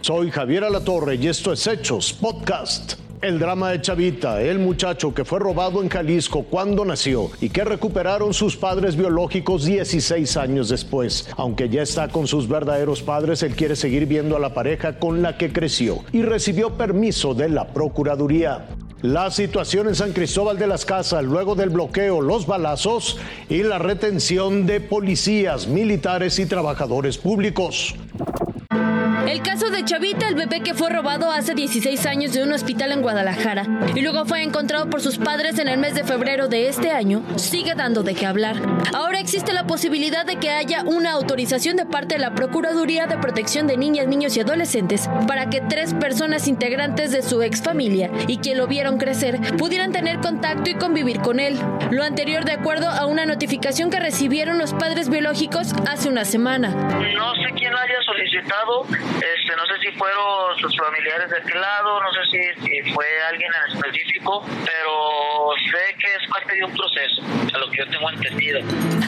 Soy Javier Alatorre y esto es Hechos Podcast. El drama de Chavita, el muchacho que fue robado en Jalisco cuando nació y que recuperaron sus padres biológicos 16 años después. Aunque ya está con sus verdaderos padres, él quiere seguir viendo a la pareja con la que creció y recibió permiso de la Procuraduría. La situación en San Cristóbal de las Casas luego del bloqueo, los balazos y la retención de policías, militares y trabajadores públicos. El caso de Chavita, el bebé que fue robado hace 16 años de un hospital en Guadalajara y luego fue encontrado por sus padres en el mes de febrero de este año, sigue dando de qué hablar. Ahora existe la posibilidad de que haya una autorización de parte de la Procuraduría de Protección de Niñas, Niños y Adolescentes para que tres personas integrantes de su ex familia y que lo vieron crecer pudieran tener contacto y convivir con él. Lo anterior de acuerdo a una notificación que recibieron los padres biológicos hace una semana. No sé quién haya solicitado, este, no sé si fueron sus familiares de aquel lado, no sé si, fue alguien en específico, pero sé que es parte de un proceso, a lo que yo tengo entendido.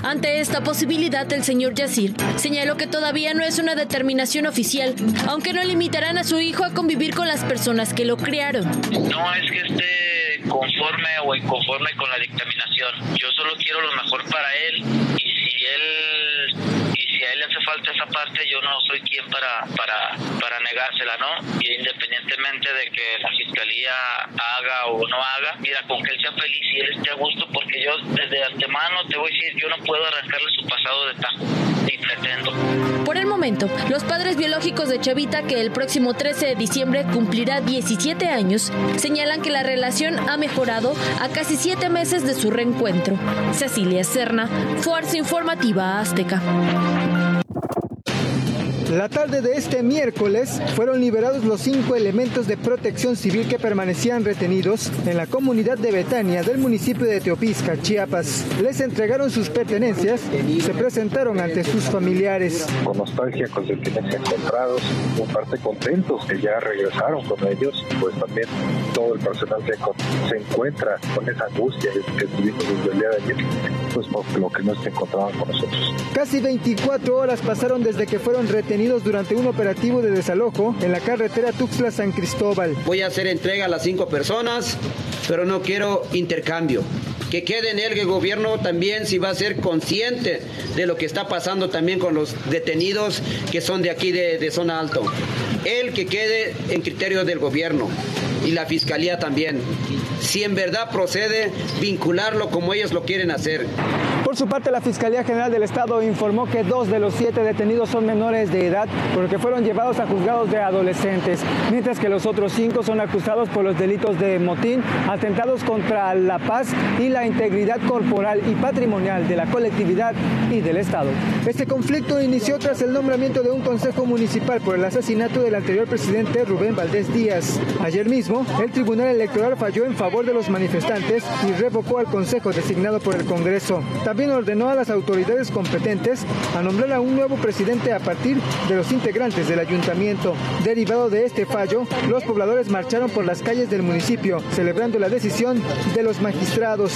Ante esta posibilidad, el señor Yacir señaló que todavía no es una determinación oficial, aunque no limitarán a su hijo a convivir con las personas que lo criaron. No es que esté conforme o inconforme con la dictaminación. Yo solo quiero lo mejor para él y si él a él le hace falta esa parte, yo no soy quien para, para, para negársela, ¿no? Y independientemente de que la fiscalía haga o no haga, mira, con que él sea feliz y él esté a gusto, porque yo desde antemano te voy a decir, yo no puedo arrancarle su pasado de tajo, ni pretendo. Por el momento, los padres biológicos de Chavita, que el próximo 13 de diciembre cumplirá 17 años, señalan que la relación ha mejorado a casi siete meses de su reencuentro. Cecilia Serna, Fuerza Informativa Azteca. La tarde de este miércoles fueron liberados los cinco elementos de protección civil que permanecían retenidos en la comunidad de Betania del municipio de Teopisca, Chiapas. Les entregaron sus pertenencias y se presentaron ante sus familiares. Con nostalgia, con sentimientos encontrados, con parte contentos que ya regresaron con ellos, pues también todo el personal se encuentra con esa angustia que tuvimos desde el día de ayer, pues por lo que no se encontraban con nosotros. Casi 24 horas pasaron desde que fueron retenidos durante un operativo de desalojo en la carretera Tuxtla-San Cristóbal. Voy a hacer entrega a las cinco personas, pero no quiero intercambio que quede en el gobierno también si va a ser consciente de lo que está pasando también con los detenidos que son de aquí de, de zona alto. Él que quede en criterio del gobierno y la fiscalía también. Si en verdad procede, vincularlo como ellos lo quieren hacer. Por su parte, la Fiscalía General del Estado informó que dos de los siete detenidos son menores de edad por lo que fueron llevados a juzgados de adolescentes, mientras que los otros cinco son acusados por los delitos de motín, atentados contra la paz y la integridad corporal y patrimonial de la colectividad y del Estado. Este conflicto inició tras el nombramiento de un consejo municipal por el asesinato del anterior presidente Rubén Valdés Díaz. Ayer mismo, el Tribunal Electoral falló en favor de los manifestantes y revocó al consejo designado por el Congreso. También ordenó a las autoridades competentes a nombrar a un nuevo presidente a partir de los integrantes del ayuntamiento. Derivado de este fallo, los pobladores marcharon por las calles del municipio, celebrando la decisión de los magistrados.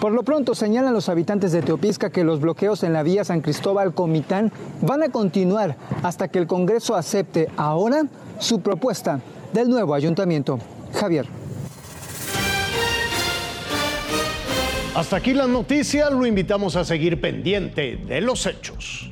Por lo pronto señalan los habitantes de Teopisca que los bloqueos en la vía San Cristóbal Comitán van a continuar hasta que el Congreso acepte ahora su propuesta del nuevo ayuntamiento. Javier. Hasta aquí la noticia, lo invitamos a seguir pendiente de los hechos.